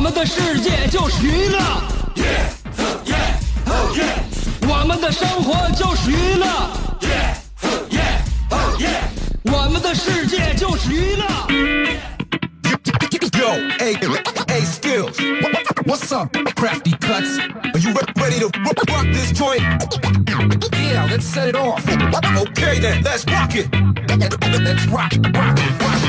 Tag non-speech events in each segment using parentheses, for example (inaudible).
我们的世界就是娱乐，我们的生活就是娱乐，我们的世界就是娱乐。Yo, hey, hey, skills. What's up, crafty cuts? Are you ready to ro- rock this joint? Yeah, let's set it off. Okay then, let's rock it. Let's rock, rock, rock,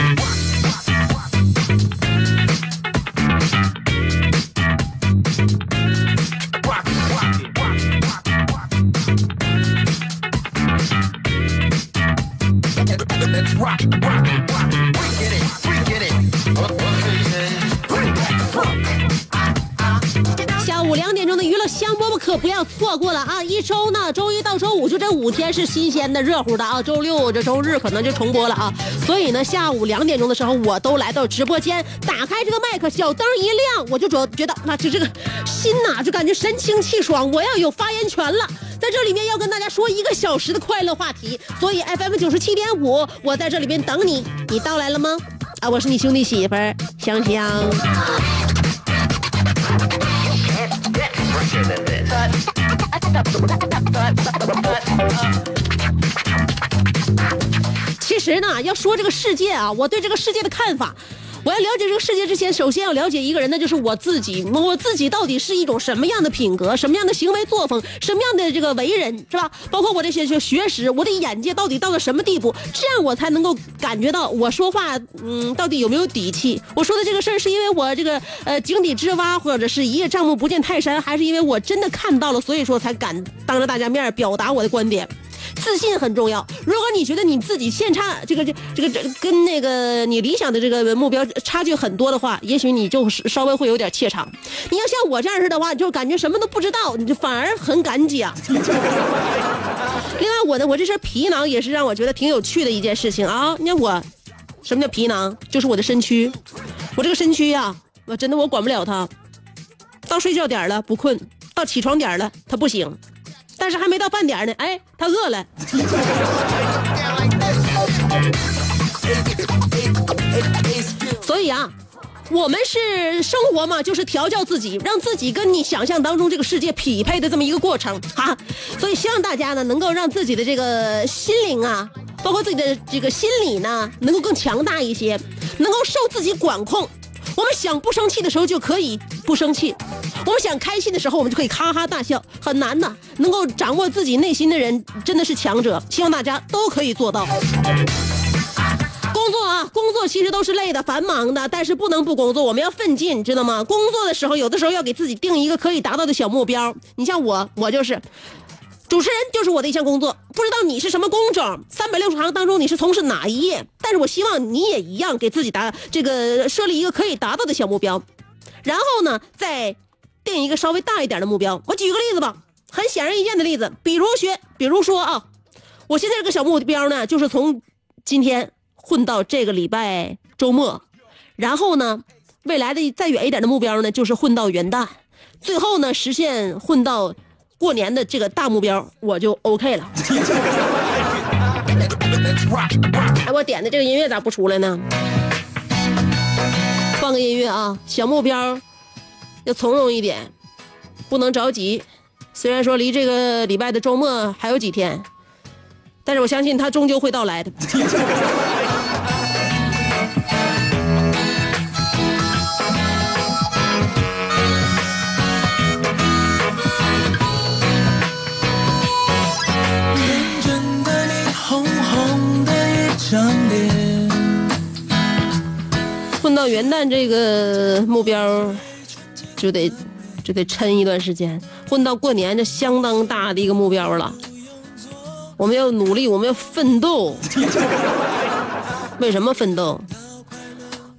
下午两点钟的娱乐香饽饽可不要错过了啊！一周呢，周一到周五就这五天是新鲜的、热乎的啊，周六这周日可能就重播了啊。所以呢，下午两点钟的时候，我都来到直播间，打开这个麦克，小灯一亮，我就觉觉得那这这个心呐、就感觉神清气爽，我要有发言权了。在这里面要跟大家说一个小时的快乐话题，所以 FM 九十七点五，我在这里边等你，你到来了吗？啊，我是你兄弟媳妇香香。其实呢，要说这个世界啊，我对这个世界的看法，我要了解这个世界之前，首先要了解一个人，那就是我自己。我自己到底是一种什么样的品格，什么样的行为作风，什么样的这个为人，是吧？包括我这些学学识，我的眼界到底到了什么地步，这样我才能够感觉到我说话，嗯，到底有没有底气？我说的这个事儿，是因为我这个呃井底之蛙，或者是一叶障目不见泰山，还是因为我真的看到了，所以说才敢当着大家面表达我的观点？自信很重要。如果你觉得你自己现差这个这这个这跟那个你理想的这个目标差距很多的话，也许你就是稍微会有点怯场。你要像我这样式的话，就感觉什么都不知道，你就反而很敢讲。另外，我的我这身皮囊也是让我觉得挺有趣的一件事情啊。你看我，什么叫皮囊？就是我的身躯。我这个身躯呀、我真的我管不了它。到睡觉点了不困，到起床点了它不醒。但是还没到饭点呢，哎，他饿了。所以啊，我们是生活嘛，就是调教自己，让自己跟你想象当中这个世界匹配的这么一个过程哈。所以希望大家呢，能够让自己的这个心灵啊，包括自己的这个心理呢，能够更强大一些，能够受自己管控。我们想不生气的时候就可以不生气，我们想开心的时候我们就可以哈哈大笑，很难的。能够掌握自己内心的人真的是强者，希望大家都可以做到。工作啊，工作其实都是累的、繁忙的，但是不能不工作，我们要奋进，知道吗？工作的时候，有的时候要给自己定一个可以达到的小目标。你像我，我就是。主持人就是我的一项工作，不知道你是什么工种，三百六十行当中你是从事哪一页？但是我希望你也一样给自己达这个设立一个可以达到的小目标，然后呢，再定一个稍微大一点的目标。我举个例子吧，很显而易见的例子，比如学，比如说啊，我现在这个小目标呢，就是从今天混到这个礼拜周末，然后呢，未来的再远一点的目标呢，就是混到元旦，最后呢，实现混到。过年的这个大目标我就 OK 了。(laughs) 哎，我点的这个音乐咋不出来呢？放个音乐啊，小目标要从容一点，不能着急。虽然说离这个礼拜的周末还有几天，但是我相信它终究会到来的。(laughs) 到元旦这个目标，就得就得抻一段时间。混到过年，这相当大的一个目标了。我们要努力，我们要奋斗。(laughs) 为什么奋斗？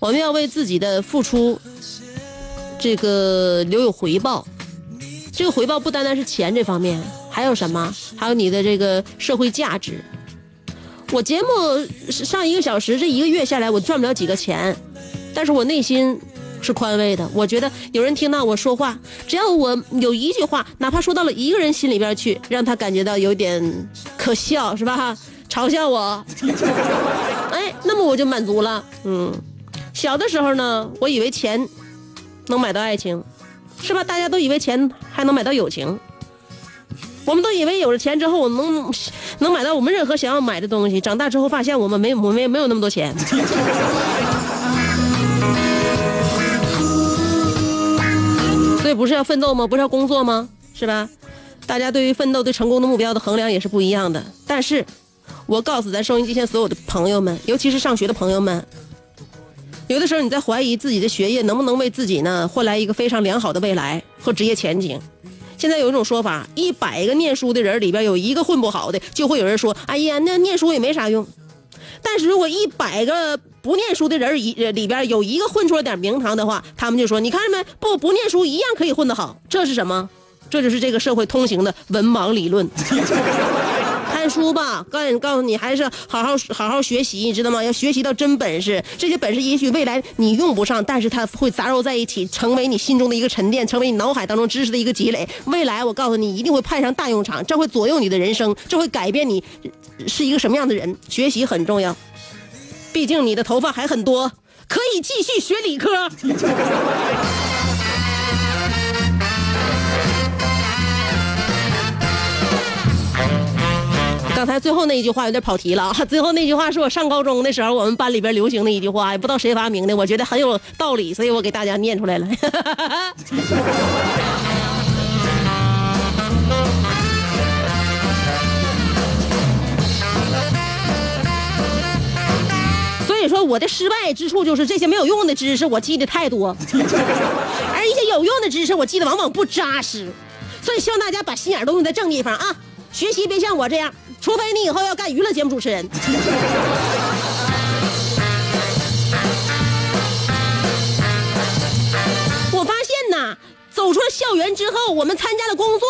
我们要为自己的付出，这个留有回报。这个回报不单单是钱这方面，还有什么？还有你的这个社会价值。我节目上一个小时，这一个月下来，我赚不了几个钱，但是我内心是宽慰的。我觉得有人听到我说话，只要我有一句话，哪怕说到了一个人心里边去，让他感觉到有点可笑，是吧？嘲笑我，(laughs) 哎，那么我就满足了。嗯，小的时候呢，我以为钱能买到爱情，是吧？大家都以为钱还能买到友情。我们都以为有了钱之后，我能能买到我们任何想要买的东西。长大之后发现，我们没我们没没有那么多钱。这不是要奋斗吗？不是要工作吗？是吧？大家对于奋斗、对成功的目标的衡量也是不一样的。但是，我告诉咱收音机前所有的朋友们，尤其是上学的朋友们，有的时候你在怀疑自己的学业能不能为自己呢换来一个非常良好的未来和职业前景。现在有一种说法，一百个念书的人里边有一个混不好的，就会有人说：“哎呀，那念书也没啥用。”但是如果一百个不念书的人一里边有一个混出了点名堂的话，他们就说：“你看着没？不不念书一样可以混得好。”这是什么？这就是这个社会通行的文盲理论。(laughs) 看书吧，告诉告诉你，还是好好好好学习，你知道吗？要学习到真本事。这些本事也许未来你用不上，但是它会杂糅在一起，成为你心中的一个沉淀，成为你脑海当中知识的一个积累。未来我告诉你，一定会派上大用场，这会左右你的人生，这会改变你是一个什么样的人。学习很重要，毕竟你的头发还很多，可以继续学理科。(laughs) 刚才最后那一句话有点跑题了啊！最后那句话是我上高中的时候我们班里边流行的一句话，也不知道谁发明的，我觉得很有道理，所以我给大家念出来了。(laughs) 说我的失败之处就是这些没有用的知识我记得太多，(laughs) 而一些有用的知识我记得往往不扎实，所以希望大家把心眼都用在正地方啊！学习别像我这样。除非你以后要干娱乐节目主持人。我发现呐，走出了校园之后，我们参加的工作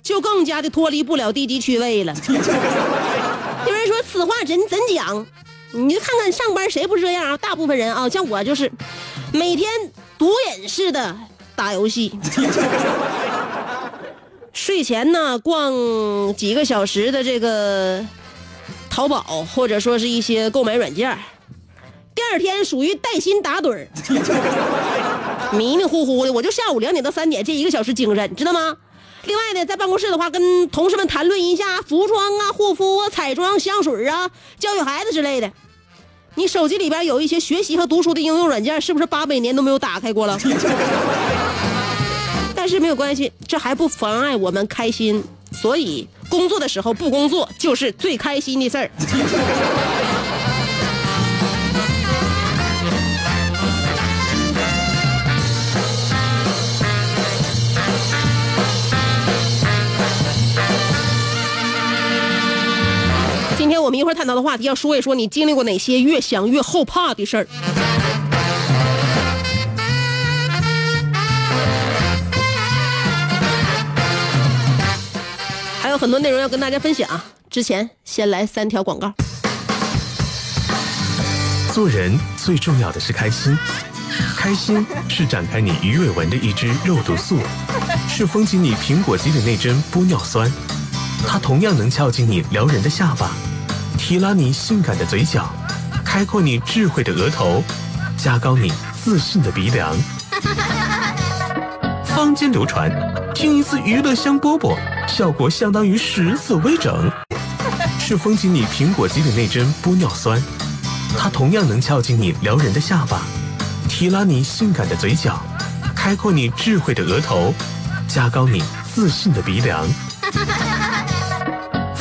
就更加的脱离不了低级趣味了。有人说此话怎怎讲？你就看看上班谁不是这样啊？大部分人啊，像我就是每天毒瘾似的打游戏。(laughs) 睡前呢，逛几个小时的这个淘宝，或者说是一些购买软件第二天属于带薪打盹，迷迷糊糊的，我就下午两点到三点这一个小时精神，知道吗？另外呢，在办公室的话，跟同事们谈论一下服装啊、护肤啊、彩妆、香水啊、教育孩子之类的。你手机里边有一些学习和读书的应用软件，是不是八百年都没有打开过了？(laughs) 但是没有关系，这还不妨碍我们开心。所以工作的时候不工作就是最开心的事儿。我们一会儿探讨的话题，要说一说你经历过哪些越想越后怕的事儿。还有很多内容要跟大家分享，之前先来三条广告。做人最重要的是开心，开心是展开你鱼尾纹的一支肉毒素，是封紧你苹果肌的那针玻尿酸，它同样能翘起你撩人的下巴，提拉你性感的嘴角，开阔你智慧的额头，加高你自信的鼻梁。(laughs) 坊间流传，听一次娱乐香饽饽。效果相当于十次微整，是封紧你苹果肌的那针玻尿酸，它同样能翘起你撩人的下巴，提拉你性感的嘴角，开阔你智慧的额头，加高你自信的鼻梁。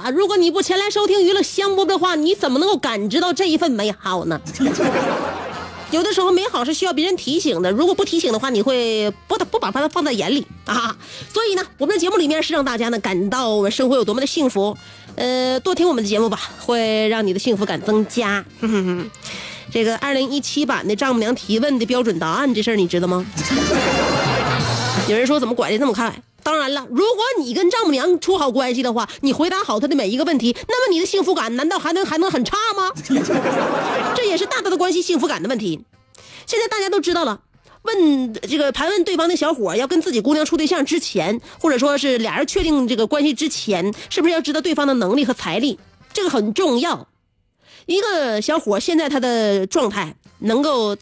啊！如果你不前来收听娱乐香饽饽的话，你怎么能够感知到这一份美好呢？(laughs) 有的时候美好是需要别人提醒的，如果不提醒的话，你会不不把它放在眼里啊。所以呢，我们的节目里面是让大家呢感到我们生活有多么的幸福，呃，多听我们的节目吧，会让你的幸福感增加。(laughs) 这个二零一七版的丈母娘提问的标准答案这事儿你知道吗？有人说怎么拐的这么快？当然了，如果你跟丈母娘处好关系的话，你回答好她的每一个问题，那么你的幸福感难道还能还能很差吗？(laughs) 这也是大大的关系幸福感的问题。现在大家都知道了，问这个盘问对方的小伙要跟自己姑娘处对象之前，或者说是俩人确定这个关系之前，是不是要知道对方的能力和财力？这个很重要。一个小伙现在他的状态能够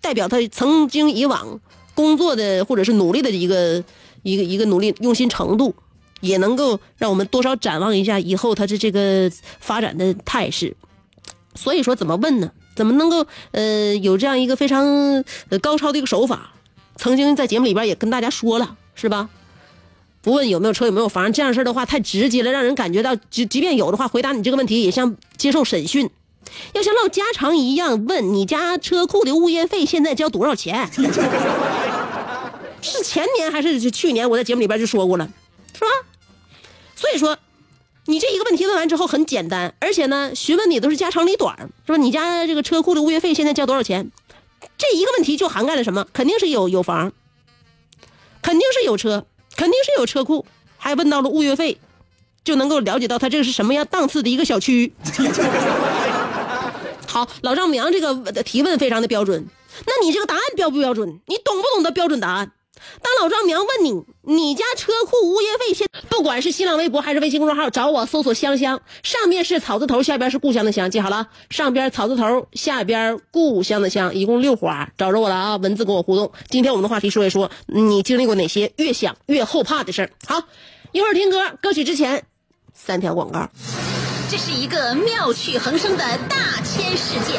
代表他曾经以往工作的或者是努力的一个一个一个努力用心程度，也能够让我们多少展望一下以后他的这个发展的态势。所以说，怎么问呢？怎么能够呃有这样一个非常呃高超的一个手法？曾经在节目里边也跟大家说了，是吧？不问有没有车有没有房，这样事儿的话太直接了，让人感觉到即即便有的话，回答你这个问题也像接受审讯。要像唠家常一样问你家车库的物业费现在交多少钱？是前年还是去年？我在节目里边就说过了，是吧？所以说，你这一个问题问完之后很简单，而且呢，询问你都是家长里短，是吧？你家这个车库的物业费现在交多少钱？这一个问题就涵盖了什么？肯定是有有房，肯定是有车，肯定是有车库，还问到了物业费，就能够了解到他这个是什么样档次的一个小区。(laughs) 好，老丈母娘这个提问非常的标准，那你这个答案标不标准？你懂不懂得标准答案？当老丈母娘问你，你家车库物业费现，不管是新浪微博还是微信公众号，找我搜索香香，上面是草字头，下边是故乡的乡，记好了，上边草字头，下边故乡的乡，一共六划，找着我了啊！文字跟我互动。今天我们的话题说一说，你经历过哪些越想越后怕的事儿？好，一会儿听歌，歌曲之前三条广告。这是一个妙趣横生的大千世界。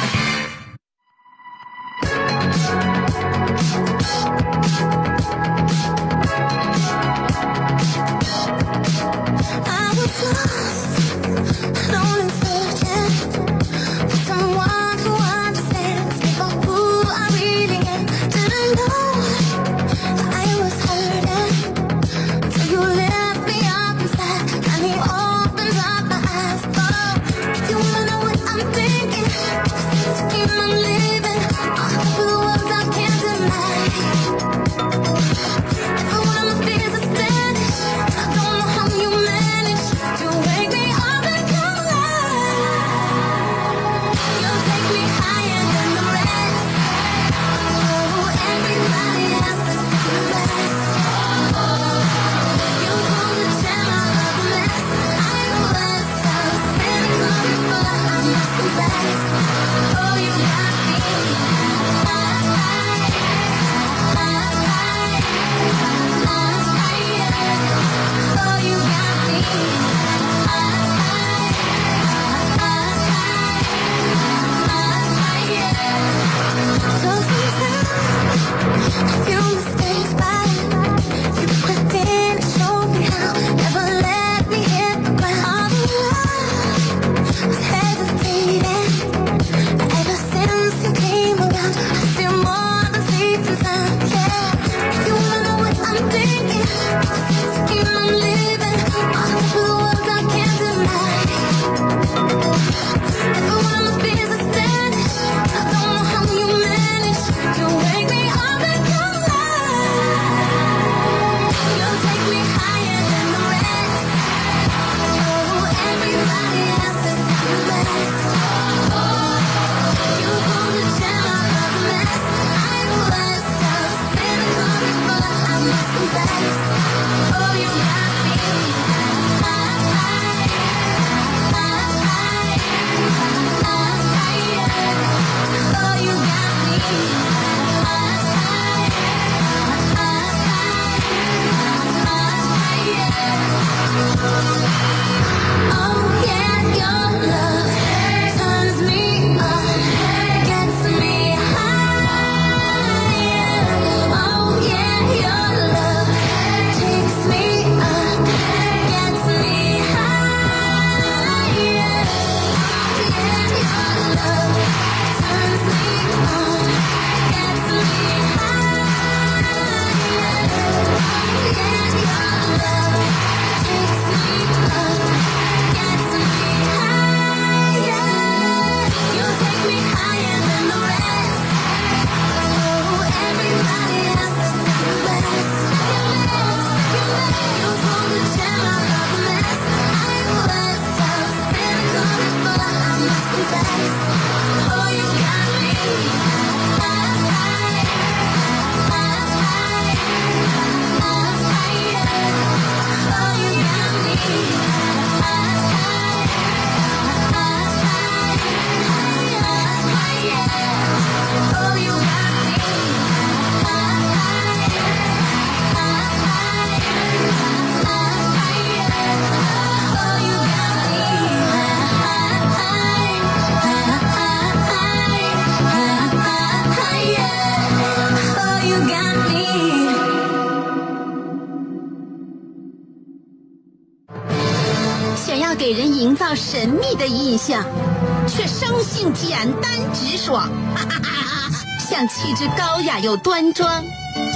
气质高雅又端庄，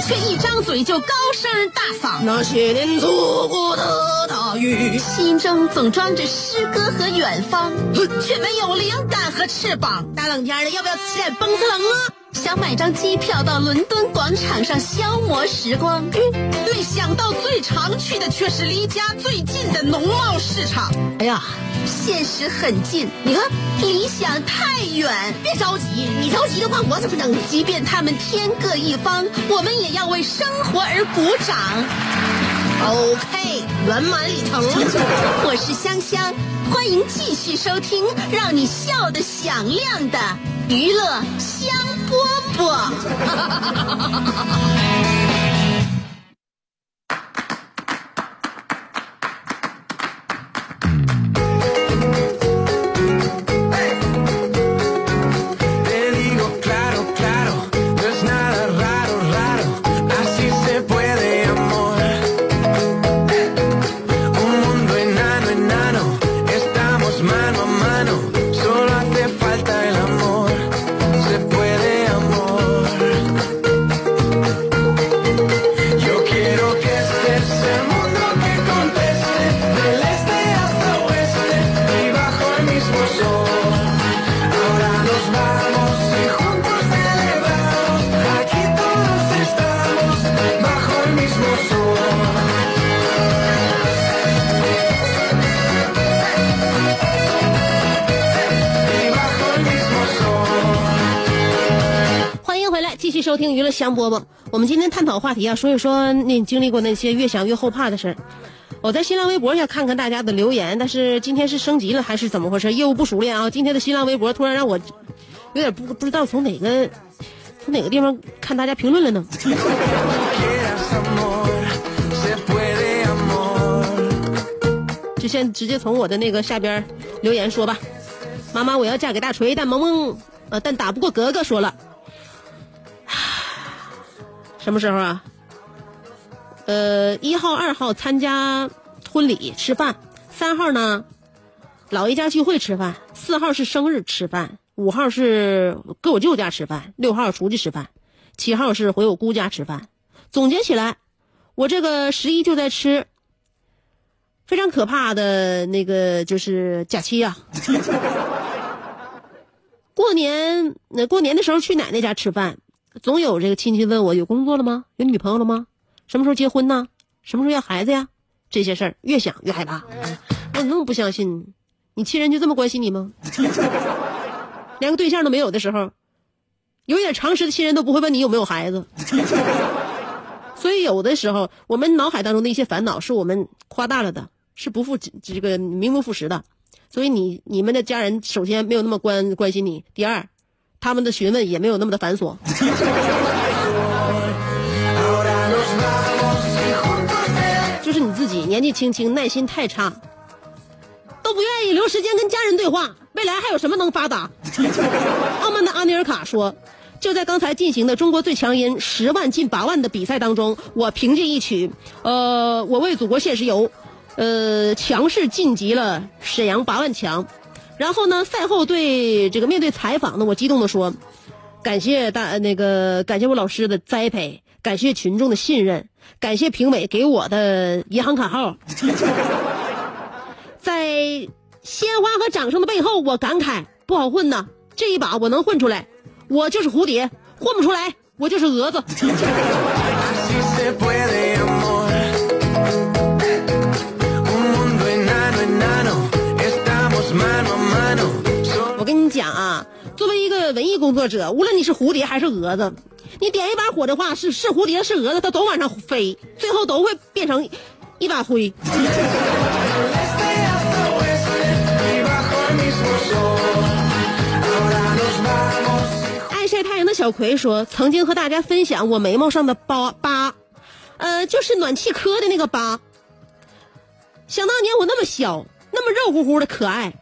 却一张嘴就高声大嗓。那些年错过的大雨，心中总装着诗歌和远方，却没有灵感和翅膀。大冷天的，要不要起点蹦子冷啊？想买张机票到伦敦广场上消磨时光，没想到最常去的却是离家最近的农贸市场。哎呀，现实很近，你看理想太远。别着急，你着急的话，我怎么整？即便他们天各一方，我们也要为生活而鼓掌。OK，圆满礼成。我是香香，欢迎继续收听让你笑得响亮的娱乐香饽饽。(laughs) 收听娱乐香饽饽。我们今天探讨话题啊，说一说你经历过那些越想越后怕的事儿。我在新浪微博上看看大家的留言，但是今天是升级了还是怎么回事？业务不熟练啊！今天的新浪微博突然让我有点不不知道从哪个从哪个地方看大家评论了呢. (laughs) (laughs) 就先直接从我的那个下边留言说吧。妈妈，我要嫁给大锤，但萌萌呃，但打不过格格，说了。什么时候啊？呃，一号、二号参加婚礼吃饭，三号呢，姥爷家聚会吃饭，四号是生日吃饭，五号是搁我舅家吃饭，六号出去吃饭，七号是回我姑家吃饭。总结起来，我这个十一就在吃非常可怕的那个就是假期呀、(laughs) 过年那过年的时候去奶奶家吃饭，总有这个亲戚问我有工作了吗？有女朋友了吗？什么时候结婚呢？什么时候要孩子呀？这些事儿越想越害怕。我怎么那么不相信？你亲人就这么关心你吗？(laughs) 连个对象都没有的时候，有点常识的亲人都不会问你有没有孩子。所以有的时候，我们脑海当中的一些烦恼是我们夸大了的，是不负这个名不副实的。所以你你们的家人首先没有那么关关心你，第二，他们的询问也没有那么的繁琐。(laughs) 就是你自己年纪轻轻，耐心太差，都不愿意留时间跟家人对话，未来还有什么能发达？(laughs) 傲慢的阿尼尔卡说：“就在刚才进行的中国最强音十万进八万的比赛当中，我凭借一曲呃，我为祖国献石油，呃，强势晋级了沈阳八万强。然后呢，赛后对这个面对采访呢，我激动的说。”感谢大那个，感谢我老师的栽培，感谢群众的信任，感谢评委给我的银行卡号。(laughs) 在鲜花和掌声的背后，我感慨不好混呐，这一把我能混出来，我就是蝴蝶，混不出来，我就是蛾子。(laughs) 文艺工作者，无论你是蝴蝶还是蛾子，你点一把火的话，是是蝴蝶是蛾子，它都往上飞，最后都会变成一把灰。爱晒太阳的小葵说，曾经和大家分享我眉毛上的疤疤，呃，就是暖气磕的那个疤。想当年我那么小，那么肉乎乎的可爱，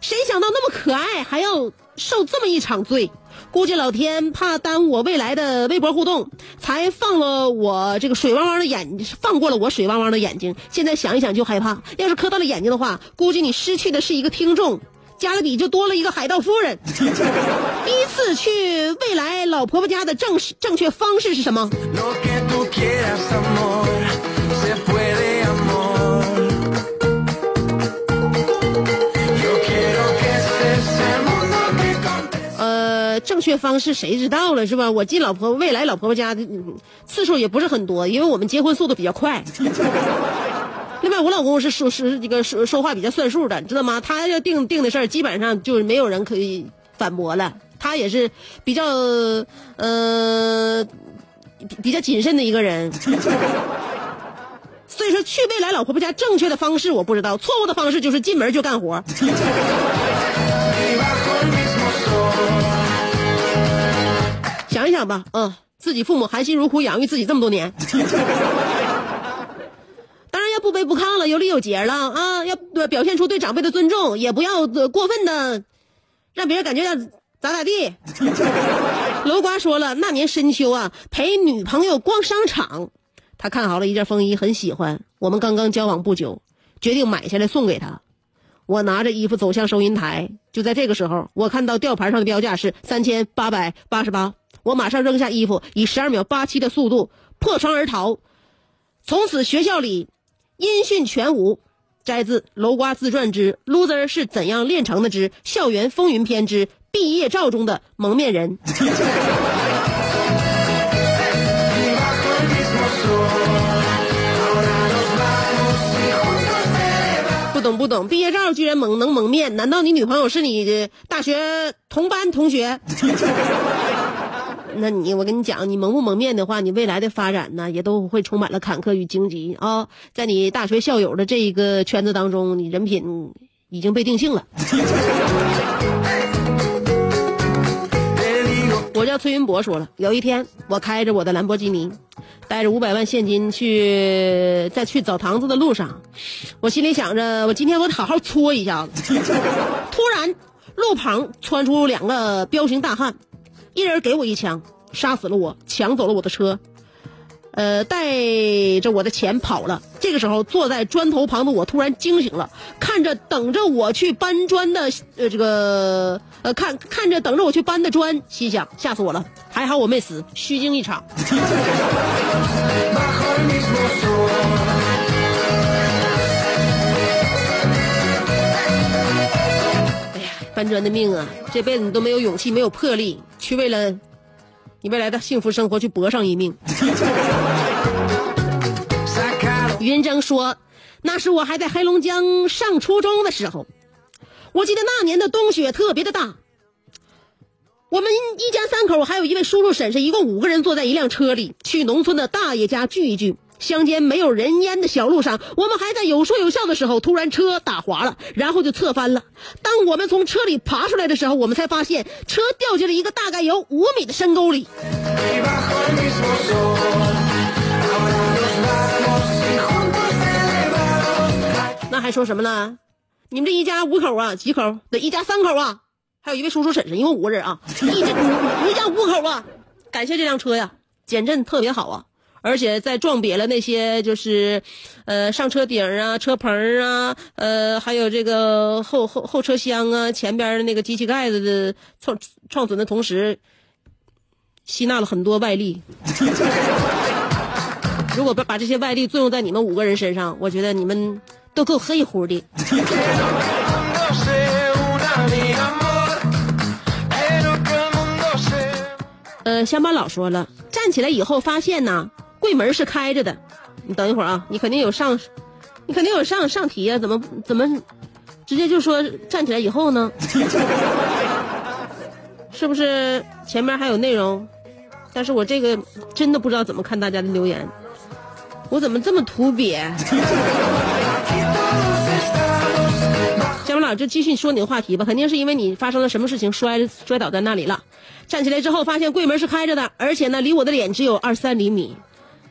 谁想到那么可爱，还要受这么一场罪？估计老天怕耽误我未来的微博互动，才放了我这个水汪汪的眼，放过了我水汪汪的眼睛。现在想一想就害怕，要是磕到了眼睛的话，估计你失去的是一个听众，加勒比就多了一个海盗夫人。(laughs) 第一次去未来老婆婆家的正正确方式是什么？正确方式谁知道了是吧？我进老婆未来老婆婆家的、次数也不是很多，因为我们结婚速度比较快。另外，我老公是说是这个说说话比较算数的，知道吗？他要定定的事儿，基本上就是没有人可以反驳了。他也是比较呃比较谨慎的一个人。所以说，去未来老婆婆家正确的方式我不知道，错误的方式就是进门就干活。想吧，嗯，自己父母含辛茹苦养育自己这么多年，(laughs) 当然要不卑不亢了，有礼有节了。啊，要呃表现出对长辈的尊重，也不要呃过分的让别人感觉到咋咋地。(laughs) 楼瓜说了，那年深秋啊，陪女朋友逛商场，他看好了一件风衣，很喜欢，我们刚刚交往不久，决定买下来送给他。我拿着衣服走向收银台，就在这个时候，我看到吊牌上的标价是三千八百八十八，我马上扔下衣服，以十二秒八七的速度破窗而逃。从此学校里音讯全无。摘自《楼瓜自传之 Loser 是怎样炼成的之校园风云篇之毕业照中的蒙面人》。不懂不懂，毕业照居然蒙能蒙面？难道你女朋友是你的大学同班同学？那你我跟你讲，你蒙不蒙面的话，你未来的发展呢，也都会充满了坎坷与荆棘啊、在你大学校友的这一个圈子当中，你人品已经被定性了。(laughs) 我叫崔云博说了，有一天我开着我的兰博基尼，带着五百万现金去，在去澡堂子的路上，我心里想着，我今天我得好好搓一下子。(laughs) 突然，路旁窜出两个彪形大汉，一人给我一枪，杀死了我，抢走了我的车，呃，带着我的钱跑了。这个时候，坐在砖头旁的我突然惊醒了，看着等着我去搬砖的呃这个呃看看着等着我去搬的砖，心想吓死我了，还好我没死，虚惊一场。(laughs) 搬砖的命啊，这辈子你都没有勇气，没有魄力去为了你未来的幸福生活去搏上一命。(laughs) 云峥说：“那是我还在黑龙江上初中的时候，我记得那年的冬雪特别的大。我们一家三口还有一位叔叔婶婶，一共五个人坐在一辆车里去农村的大爷家聚一聚。乡间没有人烟的小路上，我们还在有说有笑的时候，突然车打滑了，然后就侧翻了。当我们从车里爬出来的时候，我们才发现车掉进了一个大概有五米的深沟里。那还说什么呢？你们这一家五口啊，几口？对，一家三口啊，还有一位叔叔婶婶，一共五个人啊，一家一家五口啊。感谢这辆车呀，减震特别好啊，而且在撞瘪了那些就是，呃，上车顶啊、车棚啊，呃，还有这个后后后车厢啊、前边的那个机器盖子的创创损的同时，吸纳了很多外力。(laughs) 如果把把这些外力作用在你们五个人身上，我觉得你们都够黑乎的。(laughs) 呃，乡巴佬说了，站起来以后发现呢，柜门是开着的。你等一会儿啊，你肯定有上，你肯定有上上题啊，怎么怎么直接就说站起来以后呢？(laughs) 是不是前面还有内容？但是我这个真的不知道怎么看大家的留言，我怎么这么土瘪？乡巴佬就继续说你的话题吧，肯定是因为你发生了什么事情摔摔倒在那里了。站起来之后发现柜门是开着的，而且呢离我的脸只有二三厘米。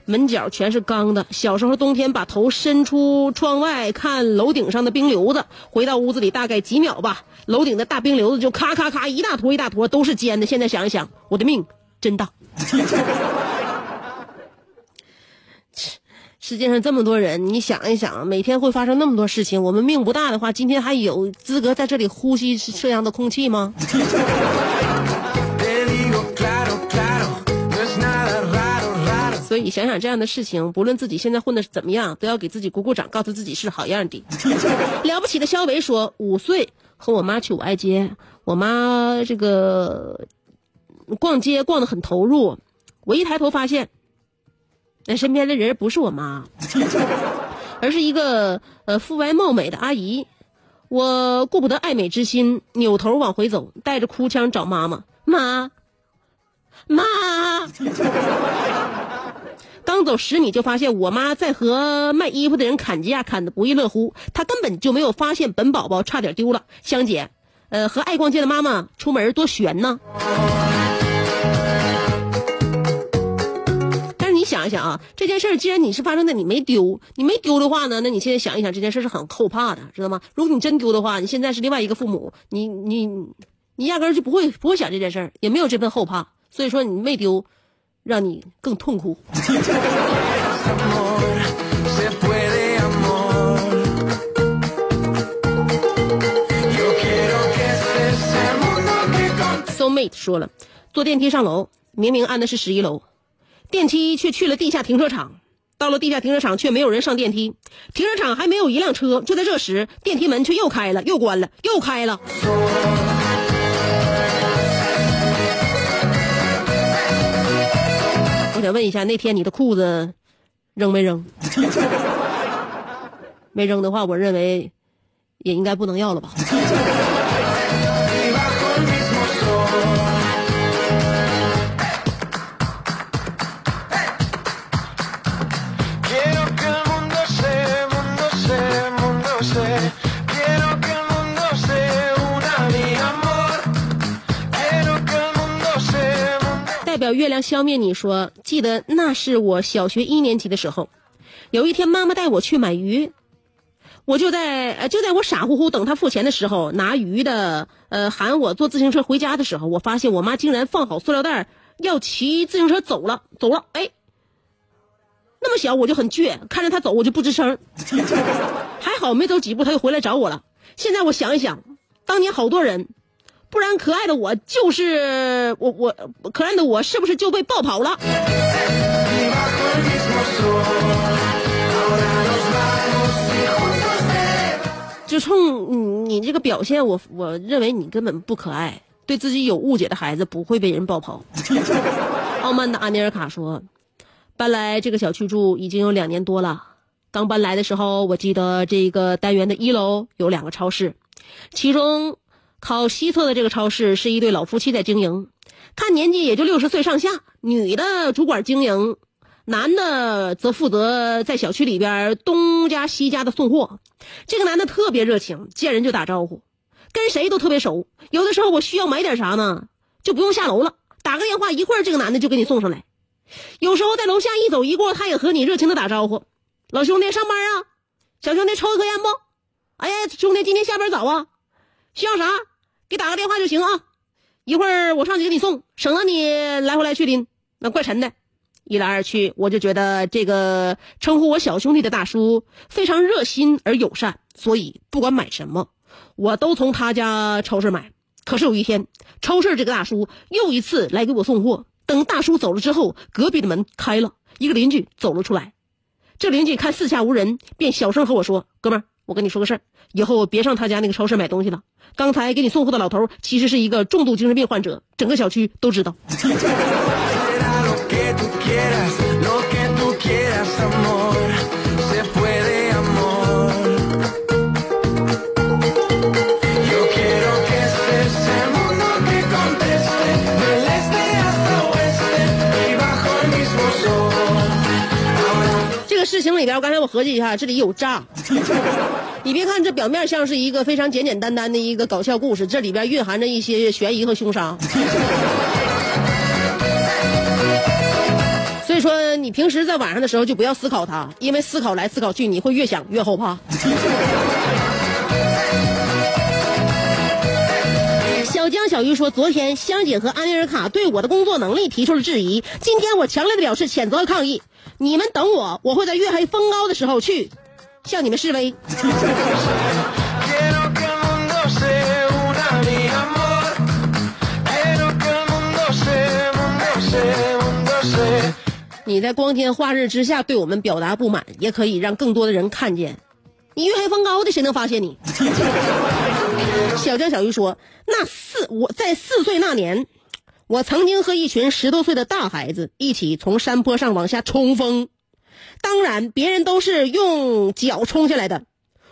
门角全是钢的。小时候冬天把头伸出窗外看楼顶上的冰瘤子，回到屋子里大概几秒吧，楼顶的大冰瘤子就咔咔咔一大坨一大坨都是尖的。现在想一想，我的命真大。(laughs) 世界上这么多人，你想一想，每天会发生那么多事情，我们命不大的话，今天还有资格在这里呼吸这样的空气吗？想想这样的事情，不论自己现在混的怎么样，都要给自己鼓鼓掌，告诉自己是好样的。(laughs) 了不起的肖维说，五岁和我妈去五爱街，我妈这个逛街逛得很投入，我一抬头发现，那身边的人不是我妈，而是一个呃肤白貌美的阿姨。我顾不得爱美之心，扭头往回走，带着哭腔找妈妈，妈，妈。刚走十米，就发现我妈在和卖衣服的人砍价，砍得不亦乐乎。她根本就没有发现本宝宝差点丢了。香姐，呃，和爱逛街的妈妈出门多悬呢。但是你想一想啊，这件事儿既然你是发生在你没丢，你没丢的话呢，那你现在想一想，这件事是很后怕的，知道吗？如果你真丢的话，你现在是另外一个父母，你你你压根儿就不会不会想这件事儿，也没有这份后怕。所以说你没丢，让你更痛苦。Soulmate 说了，坐电梯上楼，明明按的是十一楼，电梯却去了地下停车场。到了地下停车场，却没有人上电梯，停车场还没有一辆车。就在这时，电梯门却又开了，又关了，又开了。我想问一下，那天你的裤子扔没扔？(laughs) 没扔的话，我认为也应该不能要了吧。月亮消灭你说，记得那是我小学一年级的时候，有一天妈妈带我去买鱼，我就在呃就在我傻乎乎等她付钱的时候，拿鱼的呃喊我坐自行车回家的时候，我发现我妈竟然放好塑料袋要骑自行车走了，走了，哎，那么小我就很倔，看着他走我就不吱声，(laughs) 还好没走几步他又回来找我了。现在我想一想，当年好多人。不然可爱的我就是我我可爱的我是不是就被抱跑了？就冲你你这个表现，我我认为你根本不可爱。对自己有误解的孩子不会被人抱跑。(laughs) 傲慢的阿尼尔卡说，搬来这个小区住已经有两年多了。刚搬来的时候，我记得这个单元的一楼有两个超市，其中靠西侧的这个超市是一对老夫妻在经营，看年纪也就六十岁上下，女的主管经营，男的则负责在小区里边东家西家的送货。这个男的特别热情，见人就打招呼，跟谁都特别熟。有的时候我需要买点啥呢，就不用下楼了，打个电话，一会儿这个男的就给你送上来。有时候在楼下一走一过，他也和你热情的打招呼：“老兄弟上班啊？小兄弟抽一颗烟不？哎呀，兄弟今天下班早啊？需要啥？给打个电话就行啊。一会儿我上去给你送，省得你来回来去拎，那怪沉的。”一来二去，我就觉得这个称呼我小兄弟的大叔非常热心而友善，所以不管买什么，我都从他家超市买。可是有一天，超市这个大叔又一次来给我送货。等大叔走了之后，隔壁的门开了，一个邻居走了出来。这邻居看四下无人，便小声和我说：“哥们儿，我跟你说个事儿，以后别上他家那个超市买东西了。刚才给你送货的老头其实是一个重度精神病患者，整个小区都知道。”个事情里边，刚才我合计一下，这里有诈。(laughs) 你别看这表面像是一个非常简简单单的一个搞笑故事，这里边蕴含着一些悬疑和凶杀。(laughs) 所以说，你平时在晚上的时候就不要思考它，因为思考来思考去，你会越想越后怕。小鱼说，昨天香姐和安妮尔卡对我的工作能力提出了质疑，今天我强烈的表示谴责和抗议。你们等我，我会在月黑风高的时候去向你们示威。你在光天化日之下对我们表达不满，也可以让更多的人看见。你月黑风高的，谁能发现你？小江小鱼说：“那四我在四岁那年，我曾经和一群十多岁的大孩子一起从山坡上往下冲锋。当然，别人都是用脚冲下来的，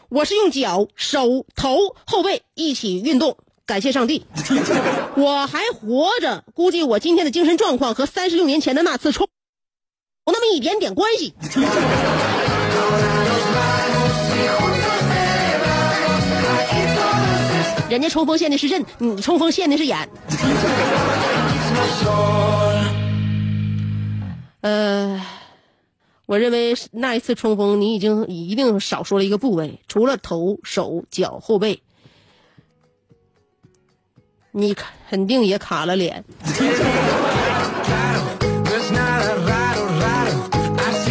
我是用脚、手、头、后背一起运动。感谢上帝，(laughs) 我还活着。估计我今天的精神状况和三十六年前的那次冲有那么一点点关系。人家冲锋陷的是刃，你冲锋陷的是眼。(laughs) 呃，我认为那一次冲锋，你已经一定少说了一个部位，除了头、手、脚、后背，你肯定也卡了脸。(laughs)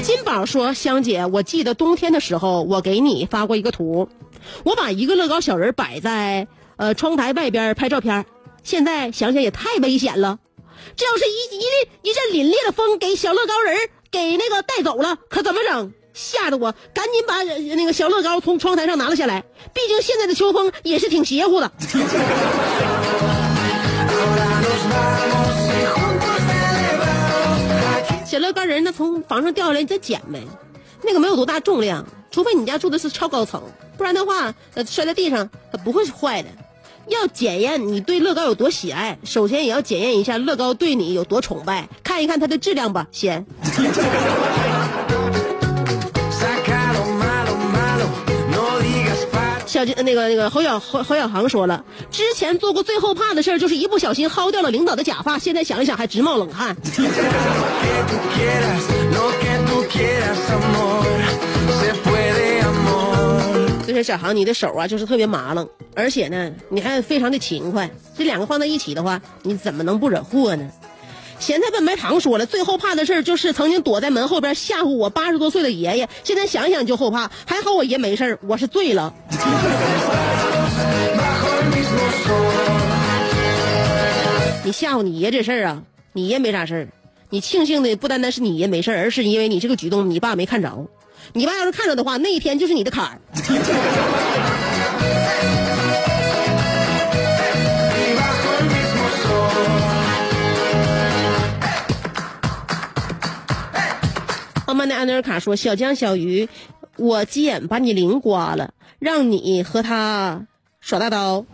金宝说：“香姐，我记得冬天的时候，我给你发过一个图，我把一个乐高小人摆在呃窗台外边拍照片，现在想想也太危险了。这要是一一一阵凛冽的风给小乐高人给那个带走了，可怎么整？吓得我赶紧把那个小乐高从窗台上拿了下来。毕竟现在的秋风也是挺邪乎的。小乐高人呢从房上掉下来，你再捡呗。那个没有多大重量，除非你家住的是超高层，不然的话，呃，摔在地上它不会是坏的。要检验你对乐高有多喜爱，首先也要检验一下乐高对你有多崇拜，看一看它的质量吧，先。小金那个那个侯小侯侯小航说了，之前做过最后怕的事儿就是一不小心薅掉了领导的假发，现在想一想还直冒冷汗。(laughs) amor. 所以说小航你的手啊就是特别麻愣，而且呢你还非常的勤快，这两个放在一起的话，你怎么能不惹祸呢？咸菜拌白糖说了，最后怕的事儿就是曾经躲在门后边吓唬我八十多岁的爷爷，现在想想就后怕。还好我爷没事儿，我是醉了。(laughs) 你吓唬你爷这事儿啊，你爷没啥事儿，你庆幸的不单单是你爷没事儿，而是因为你这个举动你爸没看着。你爸要是看着的话，那一天就是你的坎儿。傲慢的安德尔卡说：“小江小鱼，我急眼把你零刮了，让你和他耍大刀。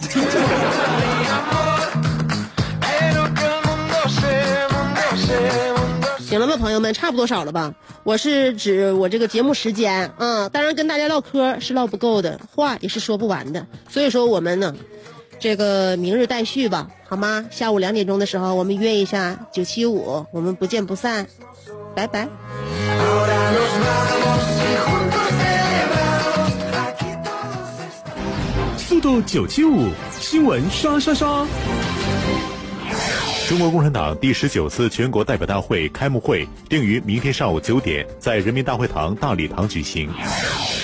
朋友们，差不多少了吧？我是指我这个节目时间啊、当然跟大家唠嗑是唠不够的，话也是说不完的。所以说我们呢，这个明日待续吧，好吗？下午两点钟的时候，我们约一下九七五，我们不见不散，拜拜。速度九七五新闻刷刷刷。中国共产党第十九次全国代表大会开幕会定于明天上午九点在人民大会堂大礼堂举行。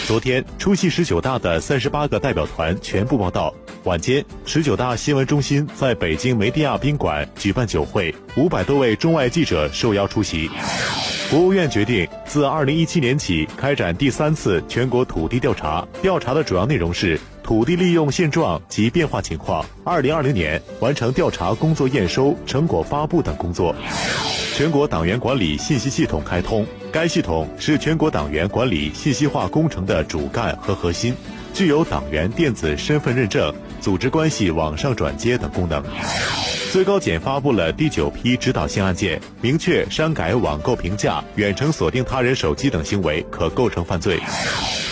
昨天，出席十九大的三十八个代表团全部报到。晚间，十九大新闻中心在北京梅地亚宾馆举办酒会，五百多位中外记者受邀出席。国务院决定自二零一七年起开展第三次全国土地调查，调查的主要内容是土地利用现状及变化情况。二零二零年完成调查工作验收、成果发布等工作。全国党员管理信息系统开通，该系统是全国党员管理信息化工程的主干和核心，具有党员电子身份认证、组织关系网上转接等功能。最高检发布了第九批指导性案件，明确删改网购评价、远程锁定他人手机等行为可构成犯罪。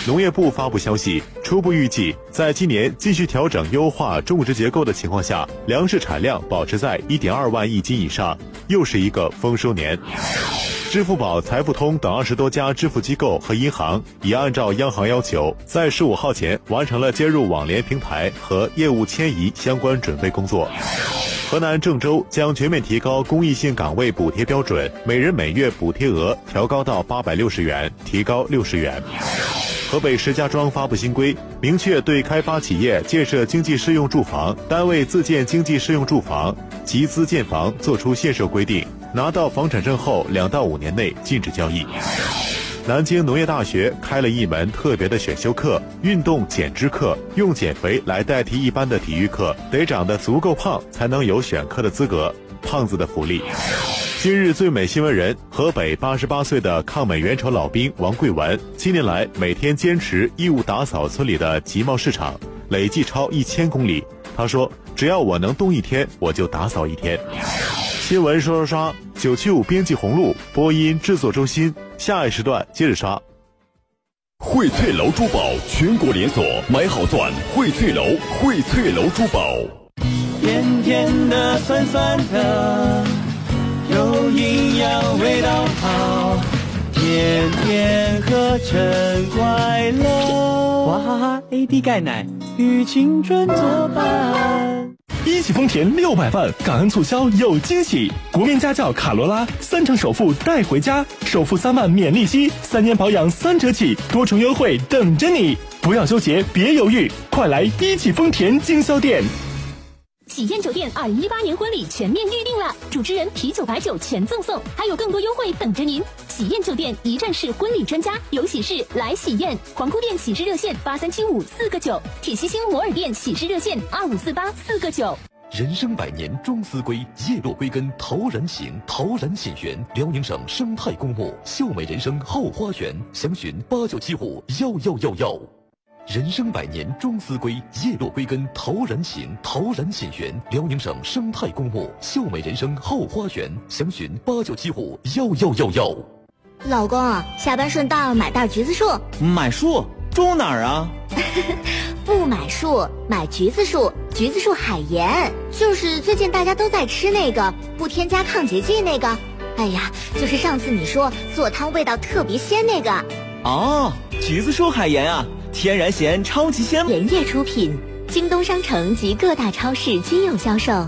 农业部发布消息，初步预计，在今年继续调整优化种植结构的情况下，粮食产量保持在一点二万亿斤以上，又是一个丰收年。支付宝、财付通等二十多家支付机构和银行已按照央行要求，在十五号前完成了接入网联平台和业务迁移相关准备工作。河南郑州将全面提高公益性岗位补贴标准，每人每月补贴额调高到八百六十元，提高六十元。河北石家庄发布新规，明确对开发企业建设经济适用住房、单位自建经济适用住房、集资建房作出限售规定，拿到房产证后两到五年内禁止交易。南京农业大学开了一门特别的选修课——运动减脂课，用减肥来代替一般的体育课，得长得足够胖才能有选课的资格。胖子的福利。今日最美新闻人，河北八十八岁的抗美援朝老兵王桂文，近年来每天坚持义务打扫村里的集贸市场，累计超一千公里。他说：“只要我能动一天，我就打扫一天。”新闻刷刷刷，九七五编辑红路播音制作中心，下一时段接着刷。荟萃楼珠宝全国连锁，买好钻，荟萃楼，荟萃楼珠宝。甜甜的，酸酸的，有营养，味道好，天天喝真快乐。娃哈哈 AD 钙奶与青春作伴。一汽丰田六百万感恩促销有惊喜！国民家轿卡罗拉三成首付带回家，首付三万免利息，三年保养三折起，多重优惠等着你！不要纠结，别犹豫，快来一汽丰田经销店。喜宴酒店二零一八年婚礼全面预定了，主持人啤酒白酒全赠送，还有更多优惠等着您。喜宴酒店一站式婚礼专家，有喜事来喜宴。皇姑店喜事热线八三七五四个九，铁西星摩尔店喜事热线二五四八四个九。人生百年终思归，叶落归根陶然醒，陶然显园，辽宁省生态公墓秀美人生后花园，详询八九七五幺幺幺幺。人生百年终思归，叶落归根陶然醒，陶然显园，辽宁省生态公墓秀美人生后花园，详询八九七五幺幺幺幺。老公，下班顺道买袋橘子树。买树种哪儿啊？(laughs) 不买树，买橘子树。橘子树海盐，就是最近大家都在吃那个，不添加抗结剂那个。哎呀，就是上次你说做汤味道特别鲜那个。哦，橘子树海盐啊，天然咸，超级鲜。盐业出品，京东商城及各大超市均有销售。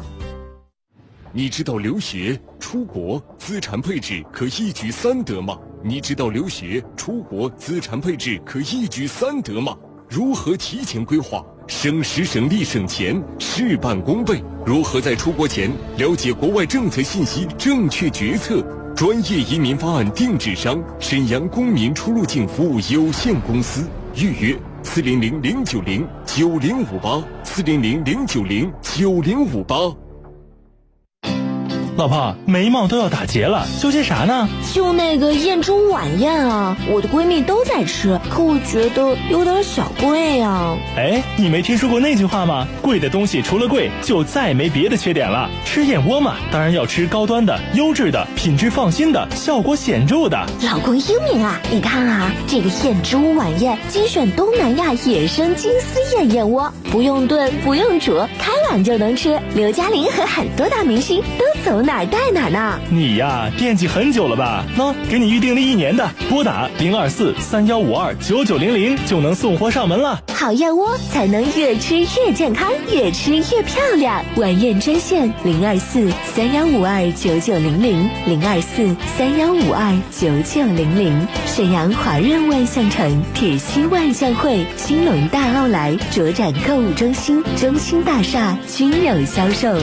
你知道留学、出国资产配置可一举三得吗？你知道留学、出国资产配置可一举三得吗？如何提前规划，省时省力省钱，事半功倍？如何在出国前了解国外政策信息，正确决策？专业移民方案定制商沈阳公民出入境服务有限公司，预约四零零零九零九零五八四零零零九零九零五八。老婆，眉毛都要打结了，纠结啥呢？就那个燕之屋晚宴啊，我的闺蜜都在吃，可我觉得有点小贵呀、哎，你没听说过那句话吗？贵的东西除了贵，就再没别的缺点了。吃燕窝嘛，当然要吃高端的、优质的、品质放心的、效果显著的。老公英明啊！你看啊，这个燕之屋晚宴精选东南亚野生金丝燕燕窝，不用炖，不用煮，开碗就能吃。刘嘉玲和很多大明星都走哪儿带哪儿呢。你呀，惦记很久了吧？喏、给你预定了一年的，拨打零二四三幺五二九九零零就能送货上门了。好燕窝才能越吃越健康，越吃越漂亮。晚宴专线零二四三幺五二九九零零零二四三幺五二九九零零。沈阳华润万象城、铁西万象汇、兴隆大奥莱、卓展购物中心、中心大厦均有销售。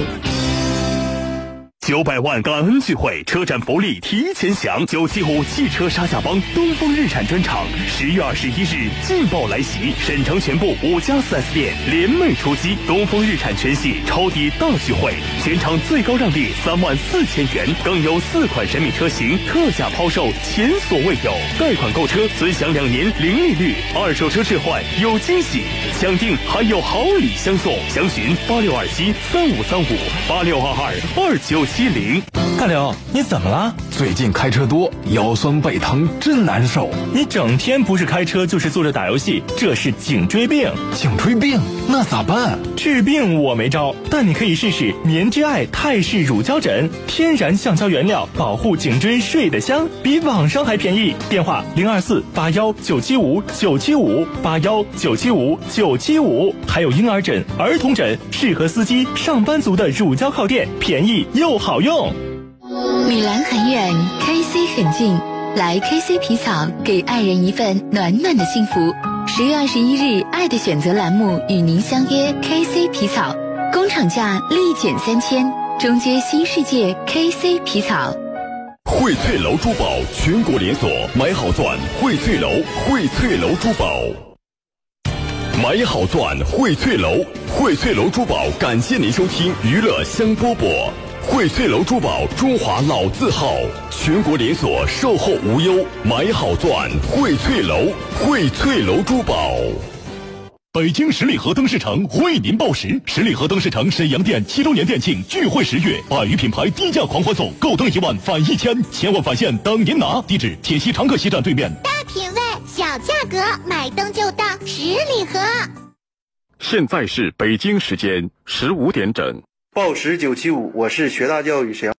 九百万感恩聚会，车展福利提前享。九七五汽车沙下帮东风日产专场，十月二十一日劲爆来袭，沈城全部五家 4S 店联袂出击，东风日产全系超低大聚会，全场最高让利三万四千元，更有四款神秘车型特价抛售，前所未有。贷款购车尊享两年零利率，二手车置换有惊喜，抢 (laughs) 定还有好礼相送。详询八六二七三五三五八六二二二九七零。大刘，你怎么了？最近开车多，腰酸背疼，真难受。你整天不是开车就是坐着打游戏，这是颈椎病。颈椎病那咋办？治病我没招，但你可以试试棉之爱泰式乳胶枕，天然橡胶原料，保护颈椎睡得香，比网上还便宜。电话零二四八幺九七五九七五八幺九七五九七五，还有婴儿枕、儿童枕，适合司机、上班族的乳胶靠垫，便宜又好用。米兰很远，KC 很近，来 KC 皮草给爱人一份暖暖的幸福。十月二十一日，《爱的选择》栏目与您相约 KC 皮草，工厂价立减三千，中街新世界 KC 皮草。荟翠楼珠宝全国连锁，买好钻，荟翠楼，荟翠楼珠宝。买好钻，荟翠楼，荟翠楼珠宝感谢您收听娱乐香饽饽。荟翠楼珠宝，中华老字号，全国连锁，售后无忧。买好钻，荟翠楼，荟翠楼珠宝。北京十里河灯饰城为您报时，十里河灯饰城沈阳店七周年店庆聚会十月，百余品牌低价狂欢送，购灯一万返一千，千万返现等您拿。地址：铁西长客西站对面。大品位，小价格，买灯就到十里河。现在是北京时间十五点整。报时九七五，我是学大教育沈阳。